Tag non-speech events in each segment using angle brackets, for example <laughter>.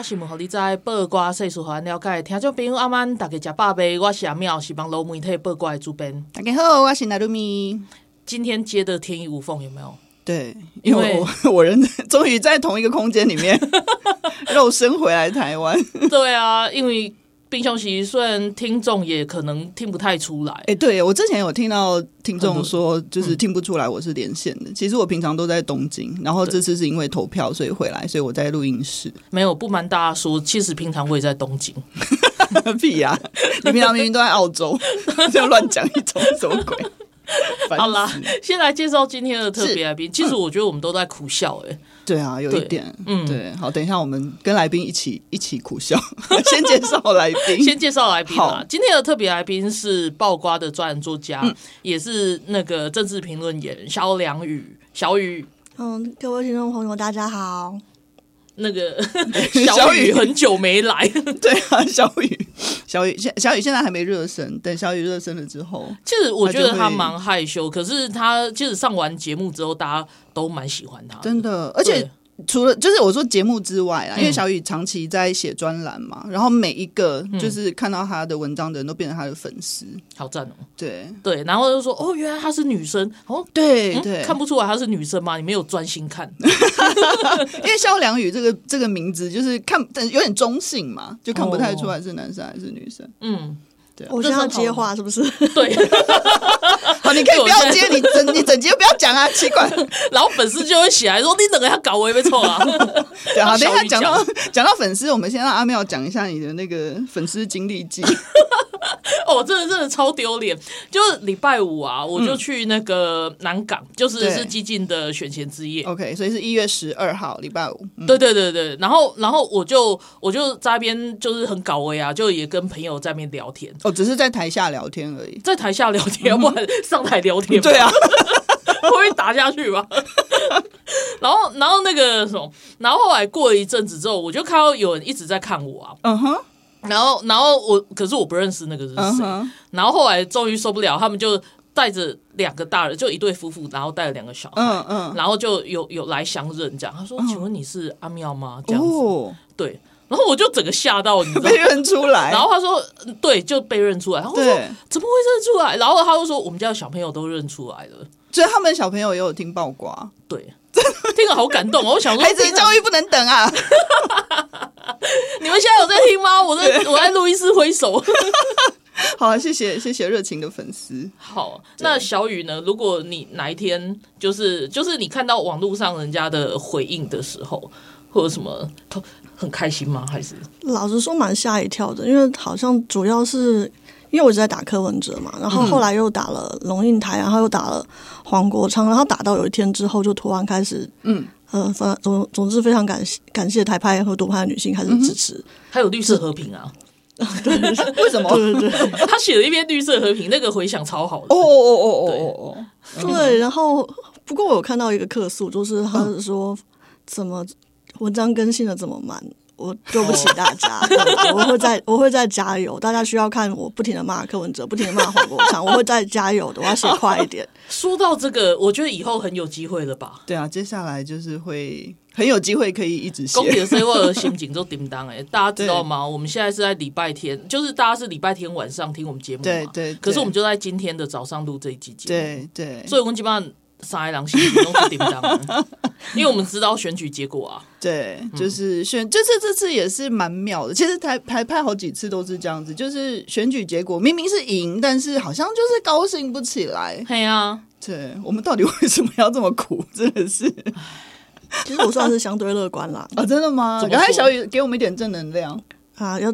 拜暗头啊，报挂新闻，互你知；报挂世事，互咱了解。听众朋友，阿曼大家食饱未？我是阿妙，是网络媒体报瓜的主编。大家好，我是娜露米。今天接的天衣无缝，有没有？对，因为因为我 <laughs> 我人终于在同一个空间里面 <laughs> 肉身回来台湾。对啊，因为平常时虽然听众也可能听不太出来。哎，对我之前有听到听众说，就是嗯听不出来我是连线的。其实我平常都在东京，然后这次是因为投票所以回来，所以我在录音室。没有，不瞒大家说，其实平常我也在东京。<laughs> 屁呀、啊！你平常明明都在澳洲，<laughs> 这样乱讲一通什么鬼？<laughs> 好啦，先来介绍今天的特别来宾。其实我觉得我们都在苦笑、欸，哎，对啊，有一点，嗯对。好，等一下我们跟来宾一起一起苦笑。<laughs> 先介绍来宾，<laughs> 先介绍来宾啦好。今天的特别来宾是爆瓜的专栏作家，嗯也是那个政治评论员萧良宇。小雨，嗯，各位听众朋友，大家好。那个小雨很久没来，对啊，小雨，小雨现小雨现在还没热身，等小雨热身了之后，其实我觉得他蛮害羞，可是他其实上完节目之后，大家都蛮喜欢他，真的，而且对除了就是我说节目之外啊，嗯。因为小雨长期在写专栏嘛，然后每一个就是看到他的文章的人都变成他的粉丝，好赞哦。对。对，然后就说哦，原来她是女生，哦，嗯对。对，看不出来她是女生吗？你没有专心看，<laughs> 因为萧良宇这个这个名字就是看有点中性嘛，就看不太出来是男生还是女生。嗯，对我现在要接话是不是？对，<laughs> <laughs> 好，你可以不要接，你整 <laughs> 你整集就不要讲啊，奇怪。然后粉丝就会起来说你等个他搞我也被错啊，<laughs> 对，好，等一下讲到 <laughs> 讲到粉丝，我们先让阿妙讲一下你的那个粉丝经历记。哦，真的真的超丢脸。就是礼拜五啊，我就去那个南港，就是是激进的选前之夜。OK，所以是一月十二号礼拜五。嗯对对对对，然后然后我就我就在那边就是很搞威啊，就也跟朋友在那边聊天，哦，只是在台下聊天而已。在台下聊天，要不然上台聊天。对啊，<laughs> 会不会打下去吧？<laughs> 然后然后那个什么，然后后来过了一阵子之后，我就看到有人一直在看我啊，嗯哼，然后然后我可是我不认识那个是谁，然后后来终于受不了，他们就带着两个大人，就一对夫妇，然后带了两个小孩，嗯嗯，然后就有有来相认，这样。他说：“请问你是阿妙吗？”这样子，哦，对，然后我就整个吓到，你知道被吗？认出来。然后他说：“嗯对，就被认出来。”然后我说：“怎么会认出来？”然后他就说：“我们家的小朋友都认出来了。所以他们小朋友也有听爆瓜，”对，听了好感动哦！我想说，孩子的教育不能等啊。<laughs> 你们现在有在听吗？我在我在录音室挥手。<laughs> 好，谢谢谢谢热情的粉丝。好，那小雨呢？如果你哪一天就是就是你看到网络上人家的回应的时候，或者什么，很开心吗？还是老实说，蛮吓一跳的，因为好像主要是因为我一直在打柯文哲嘛，然后后来又打了龙应台，然后又打了黄国昌，然后打到有一天之后，就突然开始，嗯，呃，反总总之非常感谢感谢台派和独派的女性开始支持，还有绿色和平啊？对 <laughs> 为什么？对对对他写了一篇绿色和平，那个回响超好的。哦哦哦哦哦哦，对，然后不过我有看到一个客诉，就是他是说怎么文章更新的这么慢。我对不起大家，<laughs> 我会再我会再加油。大家需要看我不停的骂柯文哲，不停的骂黄国昌，我会再加油的。我要写快一点。说到这个，我觉得以后很有机会了吧？对啊，接下来就是会很有机会可以一直写。公平的 C 或者刑警都叮当哎，<laughs> 大家知道吗？我们现在是在礼拜天，就是大家是礼拜天晚上听我们节目嘛，对对对可是我们就在今天的早上录这一集节目，对对，所以我们基本上三一郎刑警都是叮当，<laughs> 因为我们知道选举结果啊。对，就是选，这次这次也是蛮妙的。其实台台派好几次都是这样子，就是选举结果明明是赢，但是好像就是高兴不起来。对啊，对我们到底为什么要这么苦？真的是其实我算是相对乐观啦。<laughs> 啊、哦，真的吗？刚才小雨给我们一点正能量。啊，要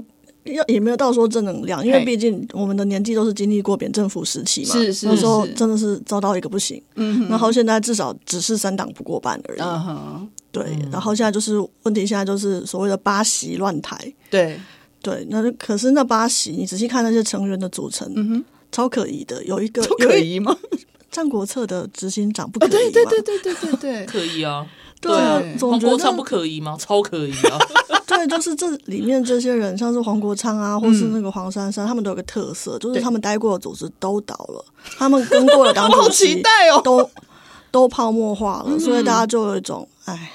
要也没有到说正能量，因为嘿毕竟我们的年纪都是经历过扁政府时期嘛，是是那时候是真的是遭到一个不行。嗯然后现在至少只是三党不过半而已。嗯哼，对，然后现在就是问题，现在就是所谓的八席乱台。对，对，那就可是那八席，你仔细看那些成员的组成，嗯哼，超可疑的。有一个不可疑吗？战国策的执行长不可哦，疑吗？对对对对对对对，<laughs> 可以啊，对啊，总觉得黄国昌不可以吗？超可以啊！<laughs> 对，就是这里面这些人，像是黄国昌啊，或是那个黄珊珊，他们都有个特色，就是他们待过的组织都倒了，他们跟过的党主席期待哦都都泡沫化嗯了，所以大家就有一种，哎，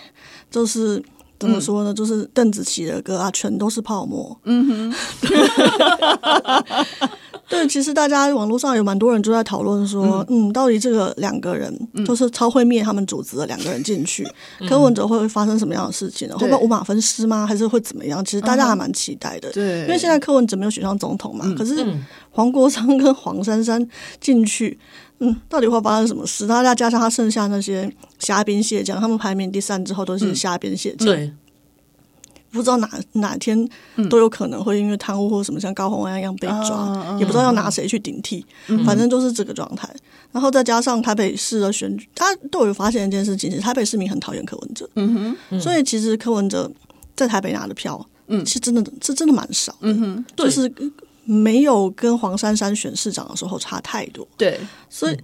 就是怎么说呢？就是邓紫棋的歌啊，全都是泡沫。嗯哼，<laughs> 对，其实大家网络上有蛮多人就在讨论说，嗯，到底这个两个人，就是超会灭他们组织的两个人进去，柯文哲会发生什么样的事情呢？会不会五马分尸吗？还是会怎么样？其实大家还蛮期待的，对。因为现在柯文哲没有选上总统嘛，可是嗯。黄国昌跟黄珊珊进去，嗯，到底会发生什么事？大家加上他剩下那些虾兵蟹将，他们排名第三之后都是虾兵蟹将，对，不知道哪哪天都有可能会因为贪污或什么像高虹安一样被抓，嗯也不知道要拿谁去顶替，反正就是这个状态。然后再加上台北市的选举，他都有发现一件事情，其实台北市民很讨厌柯文哲，嗯哼，所以其实柯文哲在台北拿的票，嗯，是真的是真的蛮少，嗯哼，对。就是没有跟黄珊珊选市长的时候差太多，对，所以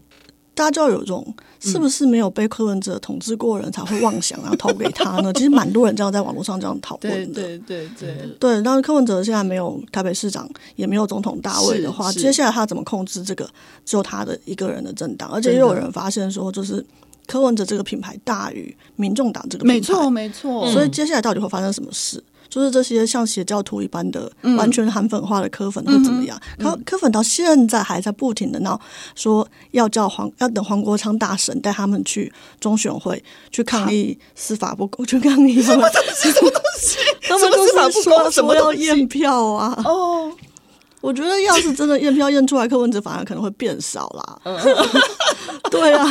大家就要有一种是不是没有被柯文哲统治过的人才会妄想要投给他呢？<laughs> 其实蛮多人这样在网络上这样讨对论的。对对对，对，但是柯文哲现在没有台北市长，也没有总统大位的话，接下来他怎么控制这个只有他的一个人的政党？而且也有人发现说，就是柯文哲这个品牌大于民众党这个品牌，没错没错，所以接下来到底会发生什么事？就是这些像邪教徒一般的、完全韩粉化的科粉会怎么样？柯柯粉到现在还在不停的闹，说要叫黄要等黄国昌大神带他们去中选会去抗议司法不公，<laughs> 去抗议什么什么东西？<laughs> 他们都什么司法不是说公？什么说要东西验票啊！哦，我觉得要是真的验票验出来，柯文哲反而可能会变少啦。<laughs> 对啊，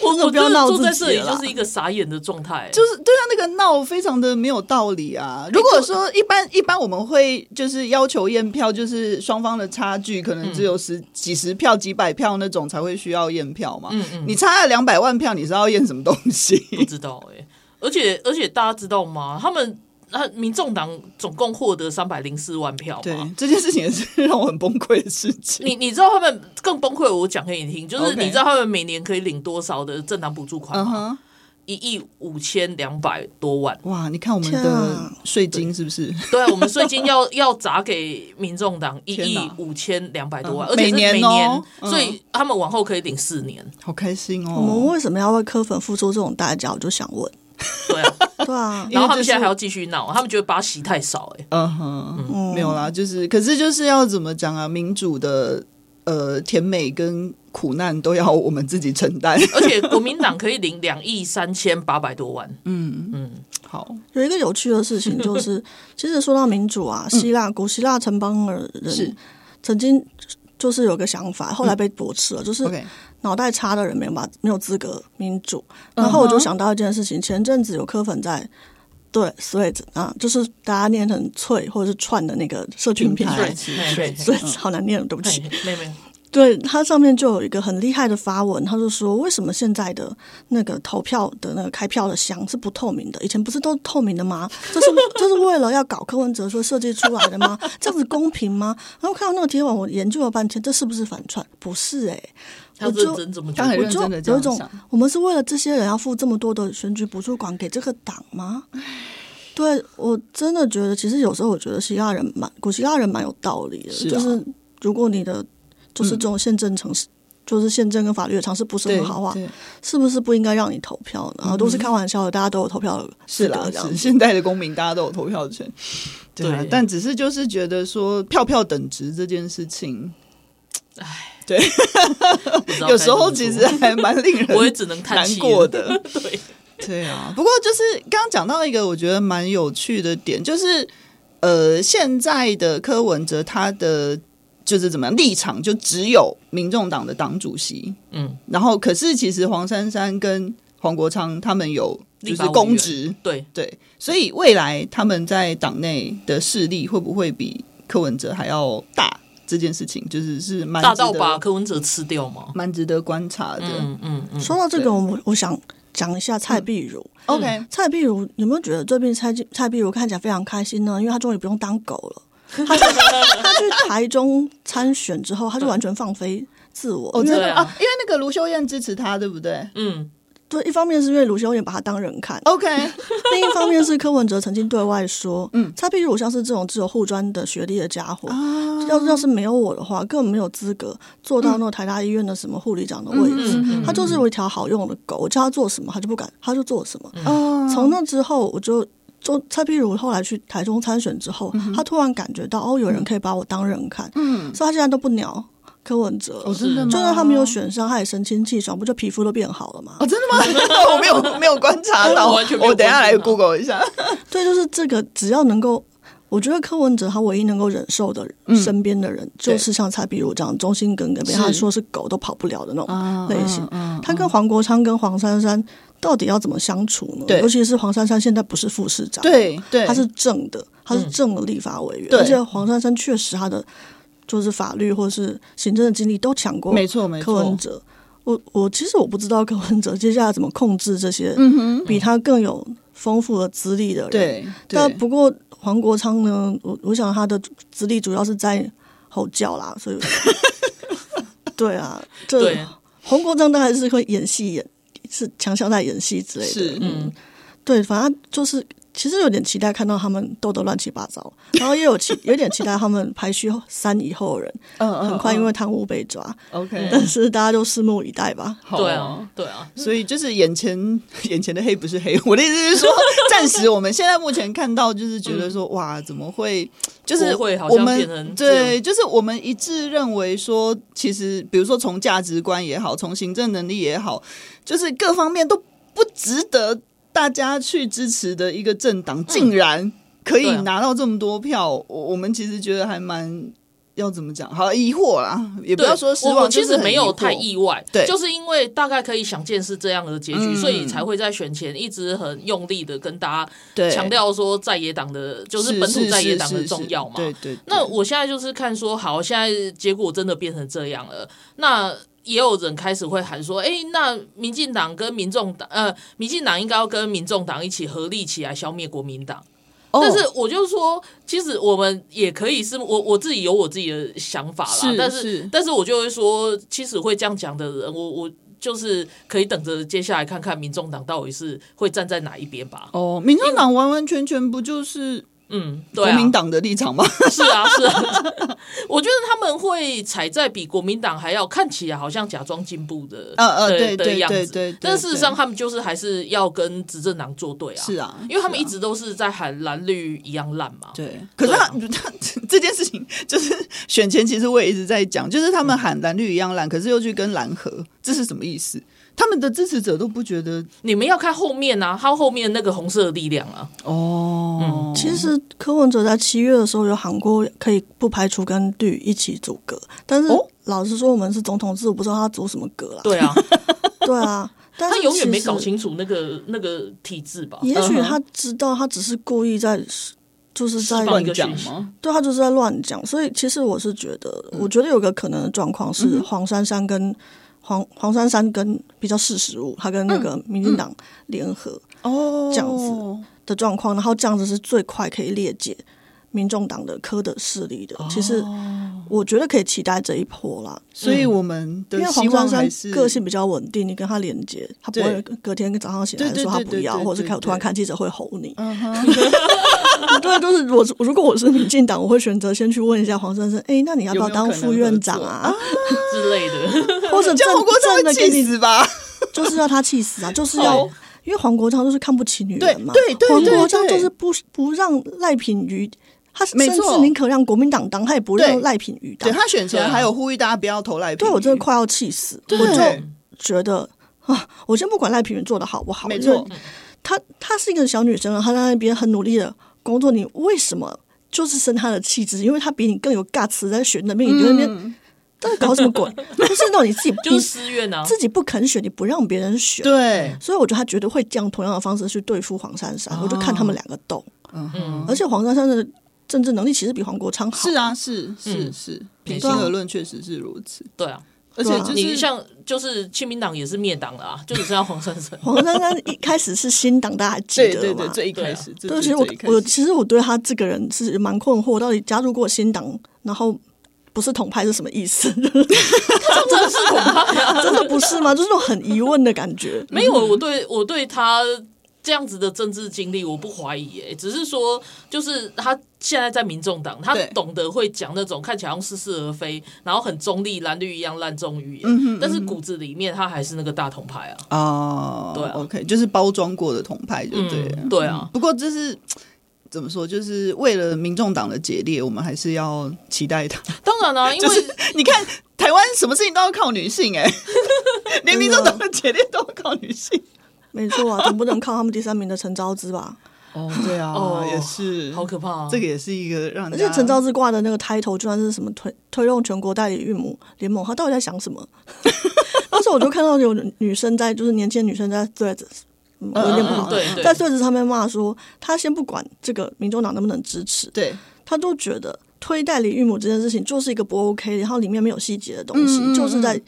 我真的我不要闹坐在这里就是一个傻眼的状态，就是对啊，那个闹非常的没有道理啊。如果说一般一般我们会就是要求验票，就是双方的差距可能只有十、几十票、几百票那种才会需要验票嘛。嗯嗯你差了两百万票，你是要验什么东西？不知道哎、而且而且大家知道吗？他们啊，民众党总共获得三百零四万票对嘛。这件事情也是让我很崩溃的事情。你你知道他们更崩溃？我讲给你听，就是你知道他们每年可以领多少的政党补助款吗？一亿五千两百多万。哇，你看我们的啊税金是不是？对啊，我们税金要 <laughs> 要砸给民众党一亿五千两百多万，嗯而且是每年哦每年，嗯所以他们往后可以领四年。好开心哦我们哦！为什么要为科粉付出这种代价？我就想问。对啊，对啊，然后他们现在还要继续闹，他们觉得巴西太少、欸，哎，嗯。哼，没有啦，就是可是就是要怎么讲啊？民主的呃甜美跟苦难都要我们自己承担。<laughs> 而且国民党可以领两亿三千八百多万。嗯 <laughs> 嗯，好，有一个有趣的事情就是，<laughs> 其实说到民主啊，希腊古希腊城邦的是。人曾经就是有个想法，后来被驳斥了，就是脑袋差的人没有把没有资格民主。然后我就想到一件事情，前阵子有柯粉在。对 Sweets 啊，就是大家念成“脆”或者是“串”的那个社群平台平台是嘿是所以好难念，对不起。嘿没有没有，对，它上面就有一个很厉害的发文，他就说为什么现在的那个投票的那个开票的箱是不透明的？以前不是都透明的吗？这是 <laughs> 这是为了要搞柯文哲说设计出来的吗？这样子公平吗？然后看到那个贴文，我研究了半天，这是不是反串？不是诶、欸，我就我就有一种，我们是为了这些人要付这么多的选举补助款给这个党吗？对我真的觉得，其实有时候我觉得希腊人蛮古希腊人蛮有道理的，是啊就是如果你的就是这种宪政常识，就是宪政跟法律的常识不是很好的话，是不是不应该让你投票呢？然后都是开玩笑的，大家都有投票的是啦。是现代的公民，大家都有投票权。<laughs> 对啊，但只是就是觉得说票票等值这件事情，唉，对有时候其实还蛮令人 <laughs> 我也只能难过的。<laughs> 对，对啊，不过就是刚刚讲到一个我觉得蛮有趣的点，就是呃，现在的柯文哲他的就是怎么样立场，就只有民众党的党主席，嗯，然后可是其实黄珊珊跟黄国昌他们有就是公职，对，对，所以未来他们在党内的势力会不会比柯文哲还要大。这件事情就是是蛮大到把柯文哲吃掉吗？蛮值得观察的。嗯嗯嗯。说到这个，我我想讲一下蔡碧如。嗯、OK，蔡碧如有没有觉得最近蔡蔡碧如看起来非常开心呢？因为他终于不用当狗了。<laughs> 他去他去台中参选之后，他就完全放飞自我。哦，真的啊，因为那个卢秀燕支持他，对不对？嗯。对，一方面是因为卢修燕把他当人看，OK。<laughs> 另一方面是柯文哲曾经对外说，嗯，他譬如像是这种只有护专的学历的家伙，啊、要要是没有我的话，根本没有资格做到那个台大医院的什么护理长的位置。嗯嗯嗯、他就是有一条好用的狗，我叫他做什么他就不敢，他就做什么。嗯、从那之后，我就就蔡碧如后来去台中参选之后，嗯、他突然感觉到哦，有人可以把我当人看，嗯，所以他现在都不鸟。柯文哲，哦、真的吗？就算他没有选上，他也神清气爽，不就皮肤都变好了吗？哦，真的吗？<laughs> 我没有没有观察到。我等一下来 Google 一下。<laughs> 对，就是这个，只要能够，我觉得柯文哲他唯一能够忍受的身边的人，嗯、就是像蔡碧如这样忠心耿耿，被他说是狗都跑不了的那种类型。嗯嗯、他跟黄国昌跟黄珊珊到底要怎么相处呢？对尤其是黄珊珊现在不是副市长，对对，他是正的，他是正的立法委员，嗯、而且黄珊珊确实他的。就是法律或是行政的经历都抢过，没错没错。柯文哲，我我其实我不知道柯文哲接下来怎么控制这些比他更有丰富的资历的人。对，但不过黄国昌呢，我我想他的资历主要是在吼叫啦，所以 <laughs> 对啊，这对黄国昌当然是会演戏演，是强项在演戏之类的。是嗯，对，反正就是。其实有点期待看到他们斗得乱七八糟，然后也有期有点期待他们排序三以后的人，嗯，很快因为贪污被抓，OK，但是大家就拭目以待吧。对啊，对啊，所以就是眼前 <laughs> 眼前的黑不是黑，我的意思是说，暂时我们现在目前看到就是觉得说，哇，怎么会？就是会好像变成对，就是我们一致认为说，其实比如说从价值观也好，从行政能力也好，就是各方面都不值得。大家去支持的一个政党，竟然可以拿到这么多票，我、嗯啊、我们其实觉得还蛮要怎么讲？好疑惑啦，也不要说失望，我其实没有太意外，对，就是因为大概可以想见是这样的结局，嗯、所以才会在选前一直很用力的跟大家强调说在野党的，就是本土在野党的重要嘛。对，对对。那我现在就是看说，好，现在结果真的变成这样了，那。也有人开始会喊说：“哎，那民进党跟民众党，呃，民进党应该要跟民众党一起合力起来消灭国民党。Oh. ”但是我就说，其实我们也可以是我我自己有我自己的想法啦。是但是，是但是我就会说，其实会这样讲的人，我我就是可以等着接下来看看民众党到底是会站在哪一边吧。哦，oh, 民众党完完全全不就是？嗯，对啊，国民党的立场吗？<laughs> 是啊，是啊，<laughs> 我觉得他们会踩在比国民党还要看起来好像假装进步的呃呃对的样子，但事实上他们就是还是要跟执政党作对啊。是啊，因为他们一直都是在喊蓝绿一样烂嘛。对，可是他他 <laughs> 这件事情就是选前，其实我也一直在讲，就是他们喊蓝绿一样烂，可是又去跟蓝合，这是什么意思？他们的支持者都不觉得，你们要看后面啊，他后面那个红色的力量啊。哦，嗯，其实柯文哲在七月的时候有喊过，可以不排除跟绿一起组阁，但是老实说，我们是总统制，我不知道他组什么阁了。对啊，<laughs> 对啊，但他永远没搞清楚那个那个体制吧？也许他知道，他只是故意在，就是在乱讲吗？对，他就是在乱讲。所以，其实我是觉得，我觉得有个可能的状况是黄珊珊跟。黄黄珊珊跟比较识时务，他跟那个民进党联合哦，这样子的状况，然后这样子是最快可以裂解民众党的科的势力的。其实我觉得可以期待这一波啦。所以我们因为黄珊珊个性比较稳定，你跟他连接，他不会隔天早上醒来说他不要，或者是突然看记者会吼你。<laughs> 对，就是我如果我是民进党，我会选择先去问一下黄珊珊，哎，那你要不要当副院长啊之类的。或者叫黄国昌的气死吧，就是要他气死啊！<laughs> 就是要，因为黄国昌就是看不起女人嘛。对对，黄国昌就是不不让赖品妤，他甚至宁可让国民党当，他也不让赖品妤当。对他选前还有呼吁大家不要投赖品妤。对我真的快要气死，我就觉得啊，我先不管赖品妤做的好不好，没错，她她是一个小女生，她在那边很努力的工作，你为什么就是生她的气质？因为她比你更有 guts，在选的命，你就那边。到底搞什么鬼？<laughs> 就是那种你自己 <laughs> 就是私怨啊，自己不肯选，你不让别人选。对，所以我觉得他绝对会这样同样的方式去对付黄珊珊。我就看他们两个斗。嗯哼，而且黄珊珊的政治能力其实比黄国昌好。是啊，是是是，平心而论，确实是如此。对啊。而且就是你像就是亲民党也是灭党了啊，<laughs> 就只剩下黄珊珊。黄珊珊一开始是新党，大家还记得吗？对对对，最一开始。对，其实我我其实我对他这个人是蛮困惑，到底加入过新党，然后不是统派是什么意思？<laughs> 真的是统派，<laughs> 真的不是吗？就是那种很疑问的感觉。没有，我对我对他。这样子的政治经历，我不怀疑，哎，只是说，就是他现在在民众党，他懂得会讲那种看起来像似是而非，然后很中立，蓝绿一样烂中语言，嗯嗯，但是骨子里面他还是那个大统派啊。哦，对啊，OK，就是包装过的统派，就对了，嗯，对啊。不过这是怎么说？就是为了民众党的解裂，我们还是要期待他。当然啦，啊，<laughs> 因为，你看台湾什么事情都要靠女性，哎，<laughs> 连民众党的解裂都要靠女性。没错啊，总不能靠他们第三名的陈昭之吧？哦，对啊，哦，也是，好可怕啊！这个也是一个让，而且陈昭之挂的那个 title 居然是什么推推动全国代理孕母联盟，他到底在想什么？<laughs> 当时我就看到有女生在，就是年轻女生在 Threads，有点不好，对，在 Threads 上面骂说，他先不管这个民众党能不能支持，对，他都觉得推代理孕母这件事情就是一个不 OK，然后里面没有细节的东西，就是在。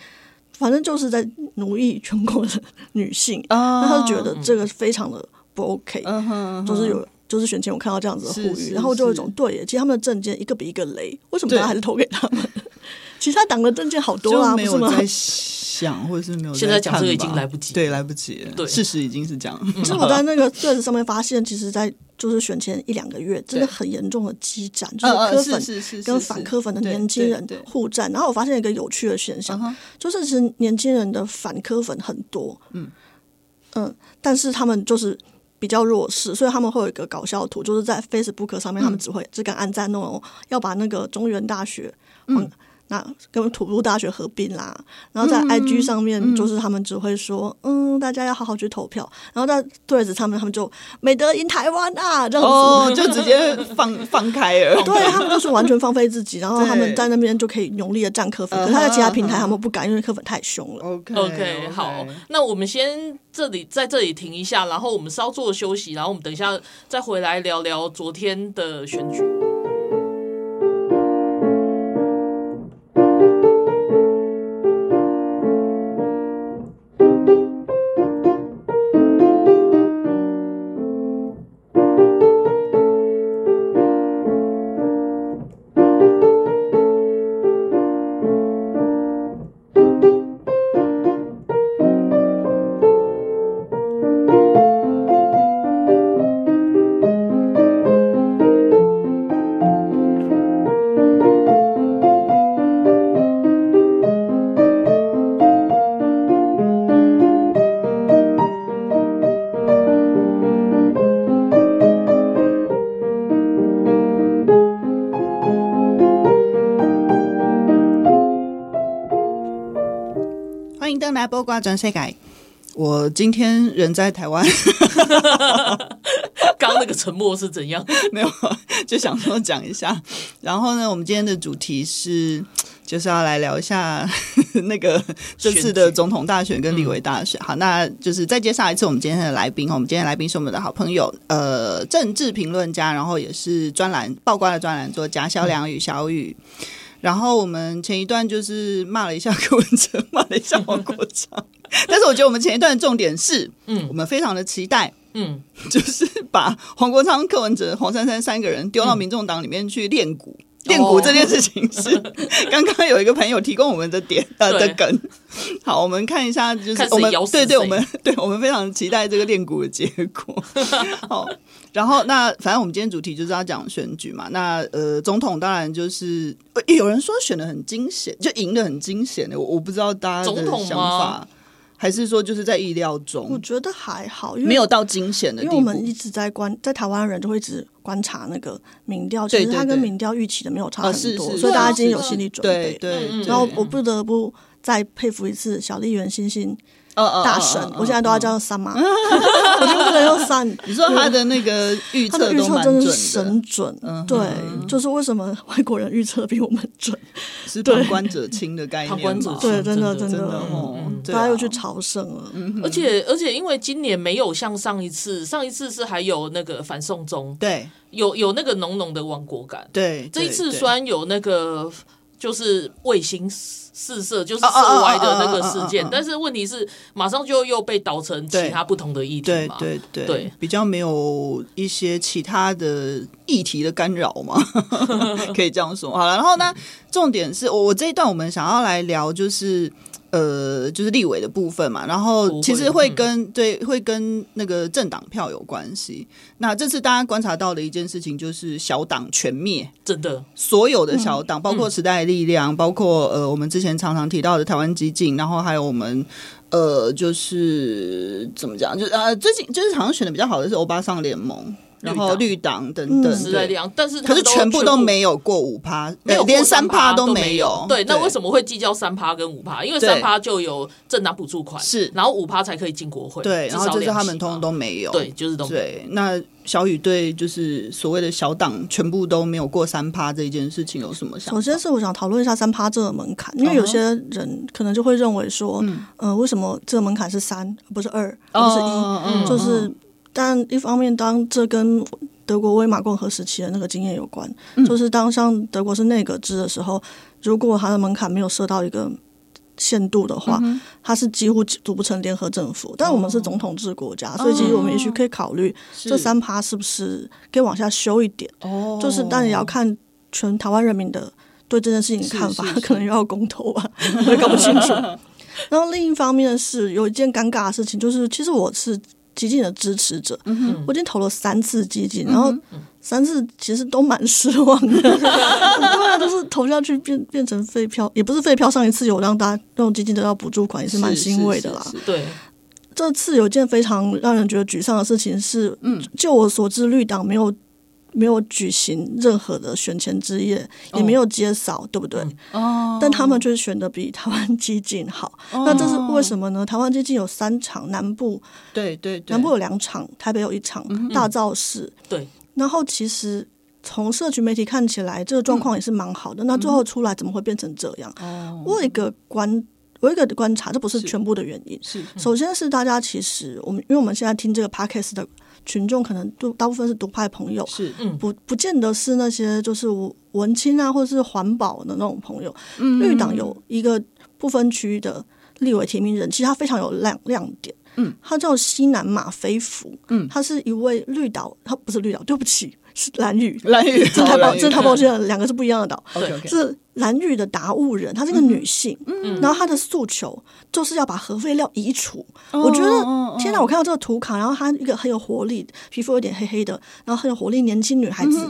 反正就是在奴役全国的女性，那、oh, 他就觉得这个非常的不 OK，、uh huh, uh huh. 就是有就是选前我看到这样子的呼吁，是是是然后就有一种对耶，其实他们的证件一个比一个雷，为什么大家还是投给他们？对其实他党的证件好多啊，没有在想，或者是没有现在讲这个已经来不及，对，来不及了，对，事实已经是这样。其实 <laughs> <laughs> 我在那个段子上面发现，其实，在就是选前一两个月，真的很严重的激战，就是科粉跟反科粉的年轻人互战。然后我发现一个有趣的现象，uh. 就是其实年轻人的反科粉很多，嗯。嗯，但是他们就是比较弱势，所以他们会有一个搞笑图，就是在 Facebook 上面，他们只会只敢按赞那种，要把那个中原大学，嗯。那跟土木大学合并啦，然后在 IG 上面就是他们只会说，嗯，嗯，大家要好好去投票。然后在 Threads 上面，他们就美德赢台湾啊，这样子，哦，<laughs> 就直接放 <laughs> 放开了。对，他们就是完全放飞自己，然后他们在那边就可以努力的占科粉。可是他在其他平台他们不敢，因为科粉太凶了。OK OK，好，那我们先这里在这里停一下，然后我们稍作休息，然后我们等一下再回来聊聊昨天的选举。挂转世改，我今天人在台湾。<laughs> 刚那个沉默是怎样？<laughs> 没有，就想说讲一下。然后呢，我们今天的主题是，就是要来聊一下 <laughs> 那个这次的总统大选跟立委大选。好，那就是再介绍一次我们今天的来宾。我们今天的来宾是我们的好朋友，呃，政治评论家，然后也是专栏曝光的专栏作家萧良宇小宇。然后我们前一段就是骂了一下柯文哲，骂了一下黄国昌，<laughs> 但是我觉得我们前一段的重点是，嗯，我们非常的期待，嗯，就是把黄国昌、柯文哲、黄珊珊三个人丢到民众党里面去练鼓。练鼓这件事情是 <laughs> 刚刚有一个朋友提供我们的点呃的梗，好，我们看一下，就是我们对对，我们 <laughs> 对我们非常期待这个练鼓的结果。<laughs> 好，然后那反正我们今天主题就是要讲选举嘛，那呃总统当然就是有人说选的很惊险，就赢的很惊险的，我我不知道大家的想法。还是说就是在意料中？我觉得还好，因为没有到惊险的地步。因为我们一直在关，在台湾人就会一直观察那个民调，其实它跟民调预期的没有差很多，所以大家已经有心理准备。对对。然后我不得不再佩服一次小丽媛欣幸。哦哦，大神，我现在都要叫他三妈，<laughs> 我就不能用三。你说他的那个预测，预测真的是神准，对，就是为什么外国人预测比我们准？是旁观者清的概念，旁观者清，对，真的真的，大家又去朝圣了。而且而且，因为今年没有像上一次，上一次是还有那个反送中，对，有有那个浓浓的亡国感，对，这一次虽然有那个就是卫星。四射就是射歪的那个事件，但是问题是马上就又被导成其他不同的议题嘛？对对对，对，比较没有一些其他的议题的干扰嘛，<laughs> 可以这样说。好了，然后呢，重点是我我这一段我们想要来聊就是。呃，就是立委的部分嘛，然后其实会跟对会跟那个政党票有关系。那这次大家观察到的一件事情，就是小党全灭，真的，所有的小党，包括时代力量，包括呃我们之前常常提到的台湾激进，然后还有我们呃就是怎么讲，就是呃最近就是好像选的比较好的是欧巴桑联盟。然后绿党等等，是在这样，但是可是全部都没有过五趴，没有连三趴都没有。对，那为什么会计较三趴跟五趴？因为三趴就有政党补助款，是，然后五趴才可以进国会。对，然后就是他们通通都没有。对，就是都。对。那小雨对就是所谓的小党全部都没有过三趴这一件事情有什么想？首先是我想讨论一下三趴这个门槛，因为有些人可能就会认为说，嗯，呃，为什么这个门槛是三，不是二，不是一？就是，但一方面，当这跟德国威玛共和时期的那个经验有关，嗯、就是当像德国是内阁制的时候，如果它的门槛没有设到一个限度的话，嗯、它是几乎组不成联合政府。但我们是总统制国家，哦、所以其实我们也许可以考虑这三趴是不是可以往下修一点。哦，就是但也要看全台湾人民的对这件事情的看法，可能又要公投吧，<laughs> 我也搞不清楚。然后另一方面是有一件尴尬的事情，就是其实我是。基进的支持者，嗯、我已经投了三次基进，然后三次其实都蛮失望的，<laughs> 对啊，都是投下去变变成废票，也不是废票。上一次有让大家用基进得到补助款，也是蛮欣慰的啦。对，这次有件非常让人觉得沮丧的事情是，嗯，就我所知，绿党没有。没有举行任何的选前之夜，也没有接扫，哦、对不对？哦，但他们就是选的比台湾激进好。哦、那这是为什么呢？台湾激进有三场，南部对对，对南部有两场，台北有一场，嗯、大造势。对，然后其实从社群媒体看起来，这个状况也是蛮好的。嗯、那最后出来怎么会变成这样？哦，我有一个观，我有一个观察，这不是全部的原因。是，是嗯、首先是大家其实我们，因为我们现在听这个 podcast 的。群众可能都大部分是独派朋友，是嗯，不不见得是那些就是文青啊，或者是环保的那种朋友。嗯，绿党有一个不分区的立委提名人，其实他非常有亮亮点。嗯，他叫西南马飞福。嗯，他是一位绿岛，他不是绿岛，对不起，是蓝屿。蓝屿，<laughs> 这太抱，这太抱歉了，两个是不一样的岛。对，是。蓝屿的达悟人，她是一个女性，嗯、然后她的诉求就是要把核废料移除。嗯、我觉得，嗯、天哪！我看到这个图卡，然后她一个很有活力，皮肤有点黑黑的，然后很有活力，年轻女孩子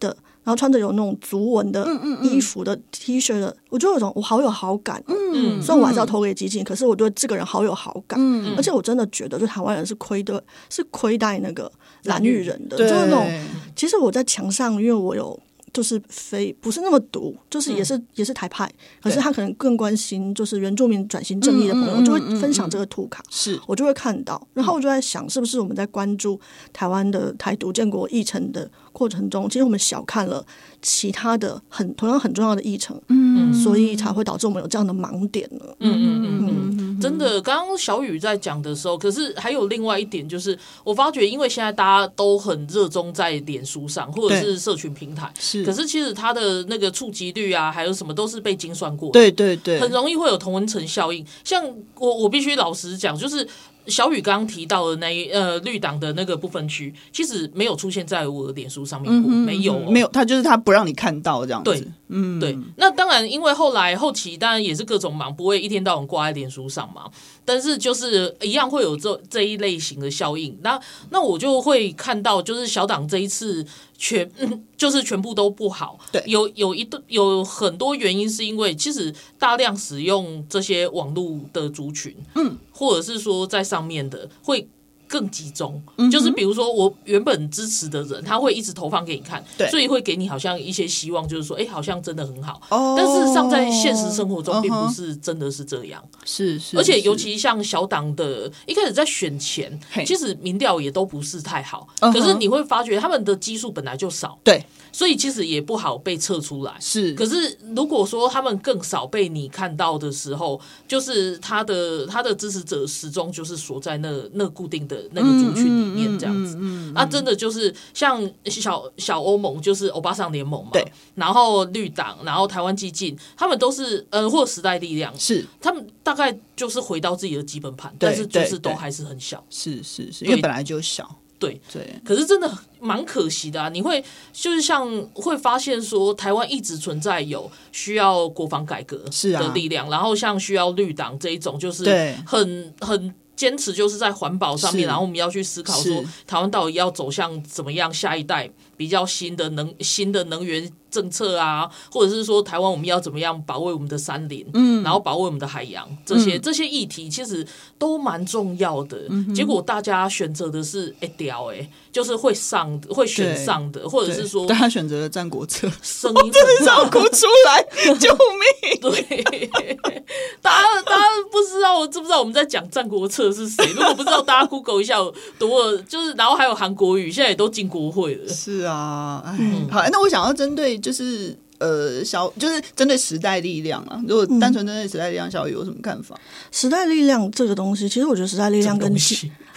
的，然后穿着有那种足纹的衣服的 T 恤的，我就有种我好有好感。嗯，虽然我还是要投给基进，可是我对这个人好有好感。嗯，而且我真的觉得，就台湾人是亏的，是亏待那个兰屿人的，就是那种。其实我在墙上，因为我有。就是非不是那么毒，就是也是、嗯、也是台派，可是他可能更关心就是原住民转型正义的朋友，就会分享这个图卡，是我就会看到，然后我就在想，是不是我们在关注台湾的台独建国议程的过程中，其实我们小看了其他的很同样很重要的议程，嗯，所以才会导致我们有这样的盲点呢。嗯嗯嗯嗯，真的，刚刚小雨在讲的时候，可是还有另外一点，就是我发觉，因为现在大家都很热衷在脸书上或者是社群平台，是，可是其实它的那个触及率啊，还有什么都是被精算过的，对对对，很容易会有同温层效应。像我，我必须老实讲，就是。小雨刚刚提到的那一呃绿党的那个部分区，其实没有出现在我的脸书上面过，嗯、没有、哦，没有，他就是他不让你看到这样子。对，嗯，对。那当然，因为后来后期当然也是各种忙，不会一天到晚挂在脸书上嘛。但是就是一样会有这这一类型的效应。那那我就会看到，就是小党这一次全、嗯、<coughs> 就是全部都不好。对，有有一段有很多原因，是因为其实大量使用这些网络的族群，嗯。或者是说在上面的会更集中，就是比如说我原本支持的人，他会一直投放给你看，对，所以会给你好像一些希望，就是说，哎，好像真的很好。哦，但事实上在现实生活中并不是真的是这样，是是，而且尤其像小党的，一开始在选前，其实民调也都不是太好，可是你会发觉他们的基数本来就少，对，所以其实也不好被测出来。是，可是如果说他们更少被你看到的时候，就是他的他的支持者始终就是锁在那那固定的那个族群里面这样子，嗯，啊，真的就是像小小欧盟，就是欧巴桑联盟嘛，对，然后绿党，然后台湾激进，他们都是呃，或时代力量，是。他们大概就是回到自己的基本盘，但是就是都还是很小，是是是，因为本来就小，对对，可是真的蛮可惜的啊！你会就是像会发现说，台湾一直存在有需要国防改革的力量，然后像需要绿党这一种，就是很很。坚持就是在环保上面，然后我们要去思考说，台湾到底要走向怎么样下一代比较新的能新的能源政策啊，或者是说台湾我们要怎么样保卫我们的山林，嗯，然后保卫我们的海洋，这些、嗯、这些议题其实都蛮重要的。嗯、结果大家选择的是哎屌哎，就是会上会选上的，或者是说大家选择了战国策，声音很大，哭出来，<laughs> 救命！对，<laughs> 大家大家不知道我知不知道我们在讲战国策是谁？如果不知道，大家 Google 一下，多了就是，然后还有韩国语，现在也都进国会了。是啊，哎，嗯、好，那我想要针对。就是呃，小就是针对时代力量啊。如果单纯针对时代力量，小雨有什么看法？时代力量这个东西，其实我觉得时代力量跟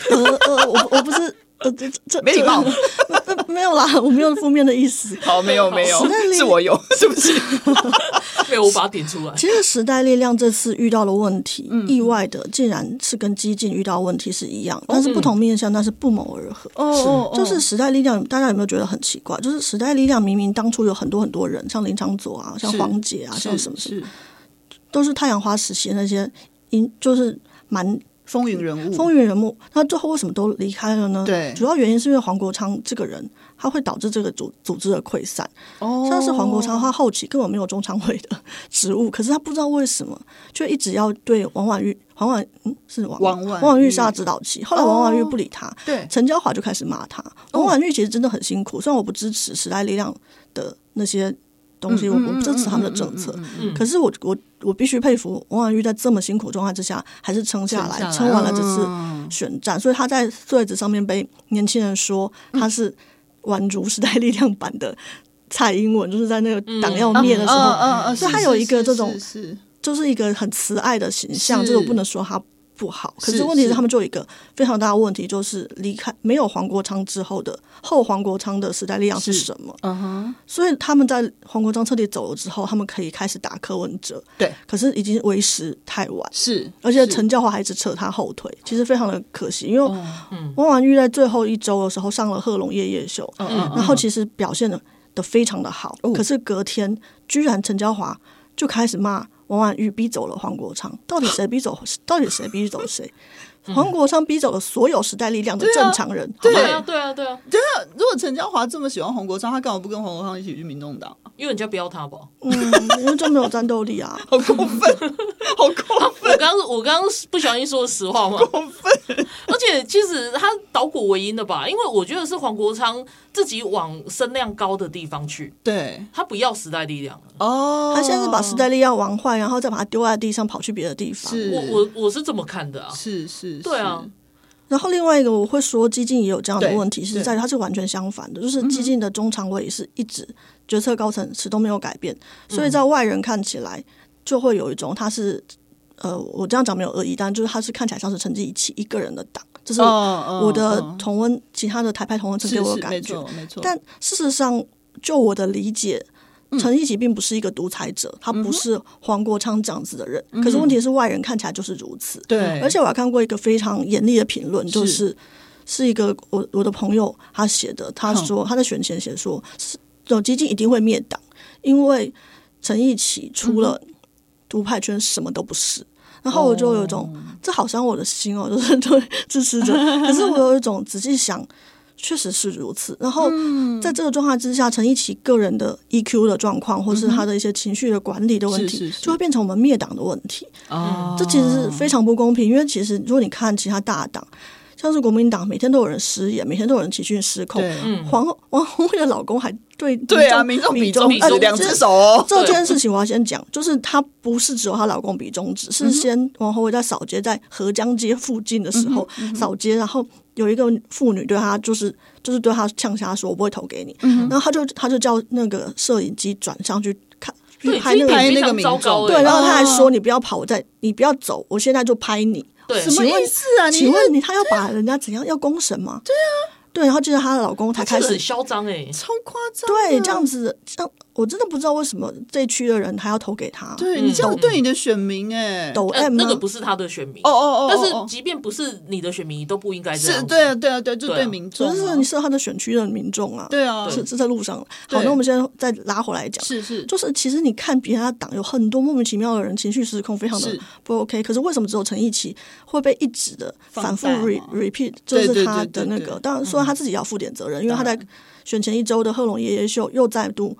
呃呃，我我不是呃这这没礼貌，没有啦，我没有负面的意思。好，没有没有，是我有，是不起。<laughs> 被我把它点出来。其实时代力量这次遇到的问题，嗯、意外的竟然是跟激进遇到的问题是一样，嗯、但是不同面向，但是不谋而合。哦，就是时代力量，大家有没有觉得很奇怪？就是时代力量明明当初有很多很多人，像林长佐啊，像黄捷啊，像什么什么，都是太阳花时期那些，因就是蛮风云人物，风云人物。那最后为什么都离开了呢？对，主要原因是因为黄国昌这个人。他会导致这个组组织的溃散。哦，像是黄国昌，他后期根本没有中常委的职务，可是他不知道为什么，就一直要对王婉玉、黄婉嗯是王王婉王婉玉是他指导期。后来王婉玉不理他，哦、对陈椒华就开始骂他。王婉玉其实真的很辛苦，虽然我不支持时代力量的那些东西，我我不支持他们的政策，可是我我我必须佩服王婉玉在这么辛苦状态之下，还是撑下来，撑完了这次选战。所以他在位置上面被年轻人说他是。宛如时代力量版的蔡英文，就是在那个党要灭的时候，嗯嗯嗯，所以他有一个这种，就是一个很慈爱的形象，这个不能说他不好。可是问题是，他们就有一个非常大的问题，就是离开没有黄国昌之后的后黄国昌的时代力量是什么？嗯哼。所以他们在黄国昌彻底走了之后，他们可以开始打柯文哲。对。可是已经为时太晚。是。而且陈教华还一直扯他后腿，其实非常的可惜。因为汪婉玉在最后一周的时候上了贺龙夜夜秀，嗯，然后其实表现的的非常的好。可是隔天居然陈教华就开始骂。王婉玉逼走了黄国昌，到底谁逼走？到底谁逼走谁？黄国昌逼走了所有时代力量的正常人。对啊，对啊，对啊。对啊，如果陈椒华这么喜欢黄国昌，他干嘛不跟黄国昌一起去民众党？因为人家不要他吧？嗯，因为就没有战斗力啊，<laughs> 好过分，<laughs> 好过分！我刚刚我刚刚不小心说实话嘛？过分！而且其实他倒果为因的吧？因为我觉得是黄国昌自己往声量高的地方去，对，他不要时代力量哦，他现在是把时代力量玩坏，然后再把他丢在地上，跑去别的地方。我我我是这么看的啊，是是，对啊。然后另外一个我会说，激进也有这样的问题，是在于它是完全相反的，就是激进的中常委是一直决策高层始终没有改变，所以在外人看起来就会有一种他是呃，我这样讲没有恶意，但就是他是看起来像是陈一起一个人的党，这是我的同温，其他的台派同温层给我的感觉，没错。但事实上，就我的理解。陈义起并不是一个独裁者，他不是黄国昌这样子的人。嗯、可是问题是，外人看起来就是如此。对，而且我还看过一个非常严厉的评论，就是是，是一个我我的朋友他写的，他说他在选前写说，是有基金一定会灭党，因为陈义起除了独派圈什么都不是。然后我就有一种，哦、这好伤我的心哦，就是 <laughs> 对支持者。<laughs> 可是我有一种仔细想。确实是如此。然后在这个状态之下，陈义起个人的 EQ 的状况，或是他的一些情绪的管理的问题，就会变成我们灭党的问题。哦，这其实是非常不公平。因为其实如果你看其他大党，像是国民党每天都有人失言，每天都有人情绪失控。黄王鸿薇的老公还对对啊，民众比中指，两只手哦。这件事情我要先讲，就是她不是只有她老公比中指，是先王鸿薇在扫街，在河江街附近的时候扫街，然后有一个妇女对他就是就是对他呛下说：“我不会投给你。”然后他就他就叫那个摄影机转上去看。拍那个拍那个民众，对，然后他还说：“你不要跑，我在，你不要走，我现在就拍你。”对，什么意思啊？请问你他要把人家怎样？要公审吗？对啊。对，然后就是她的老公才开始很嚣张哎，超夸张。对，这样子，像我真的不知道为什么这区的人还要投给他。对你这样对你的选民哎，抖 M 那个不是他的选民哦哦哦。但是即便不是你的选民，都不应该这样。是，对啊，对啊，对，就对民众，就是你是他的选区的民众啊。对啊，是是在路上。好，那我们现在再拉回来讲，是是，就是其实你看别人家党有很多莫名其妙的人情绪失控，非常的不 OK。可是为什么只有陈奕齐会被一直的反复 repeat？就是他的那个，当然说他自己要负点责任。因为他在选前一周的贺龙爷爷秀又再度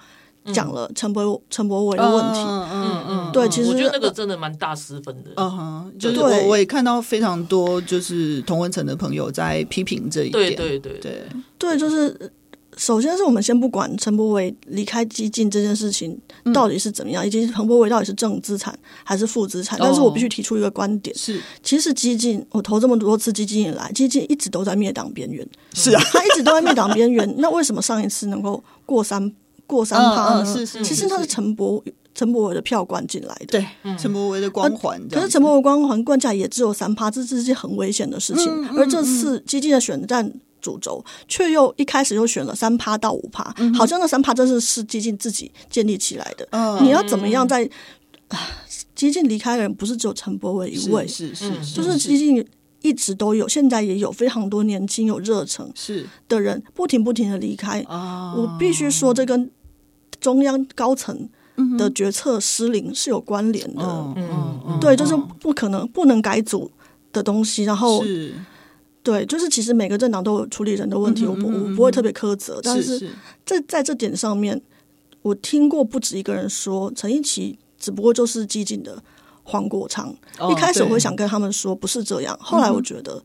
讲了陈柏陈柏伟的问题，嗯嗯嗯，对，其实我觉得那个真的蛮大失分的，嗯哼，就是我我也看到非常多就是同文层的朋友在批评这一点，对对对。对。对，就是。首先是我们先不管陈柏伟离开激进这件事情到底是怎么样，嗯、以及陈柏伟到底是正资产还是负资产，哦、但是我必须提出一个观点：是，其实激进我投这么多次激进以来，激进一直都在灭党边缘。是啊，他一直都在灭党边缘。那为什么上一次能够过三过三趴呢？嗯嗯、是是，其实他是陈柏陈柏伟的票灌进来的，对，陈柏伟的光环。可是陈柏伟光环灌下也只有三趴，这是一件很危险的事情。嗯嗯、而这次激进的选战。主轴却又一开始又选了三趴到五趴，嗯、好像那三趴真是是激进自己建立起来的。嗯、你要怎么样在激进离开的人不是只有陈柏伟一位，是是，是，就是激进一直都有，现在也有非常多年轻有热忱是的人不停不停的离开。哦、我必须说，这跟中央高层的决策失灵是有关联的。嗯嗯嗯、对，就是不可能不能改组的东西，然后。对，就是其实每个政党都有处理人的问题，我不我不会特别苛责，但是在在这点上面，我听过不止一个人说陈一奇只不过就是激进的黄国昌。一开始我会想跟他们说不是这样，后来我觉得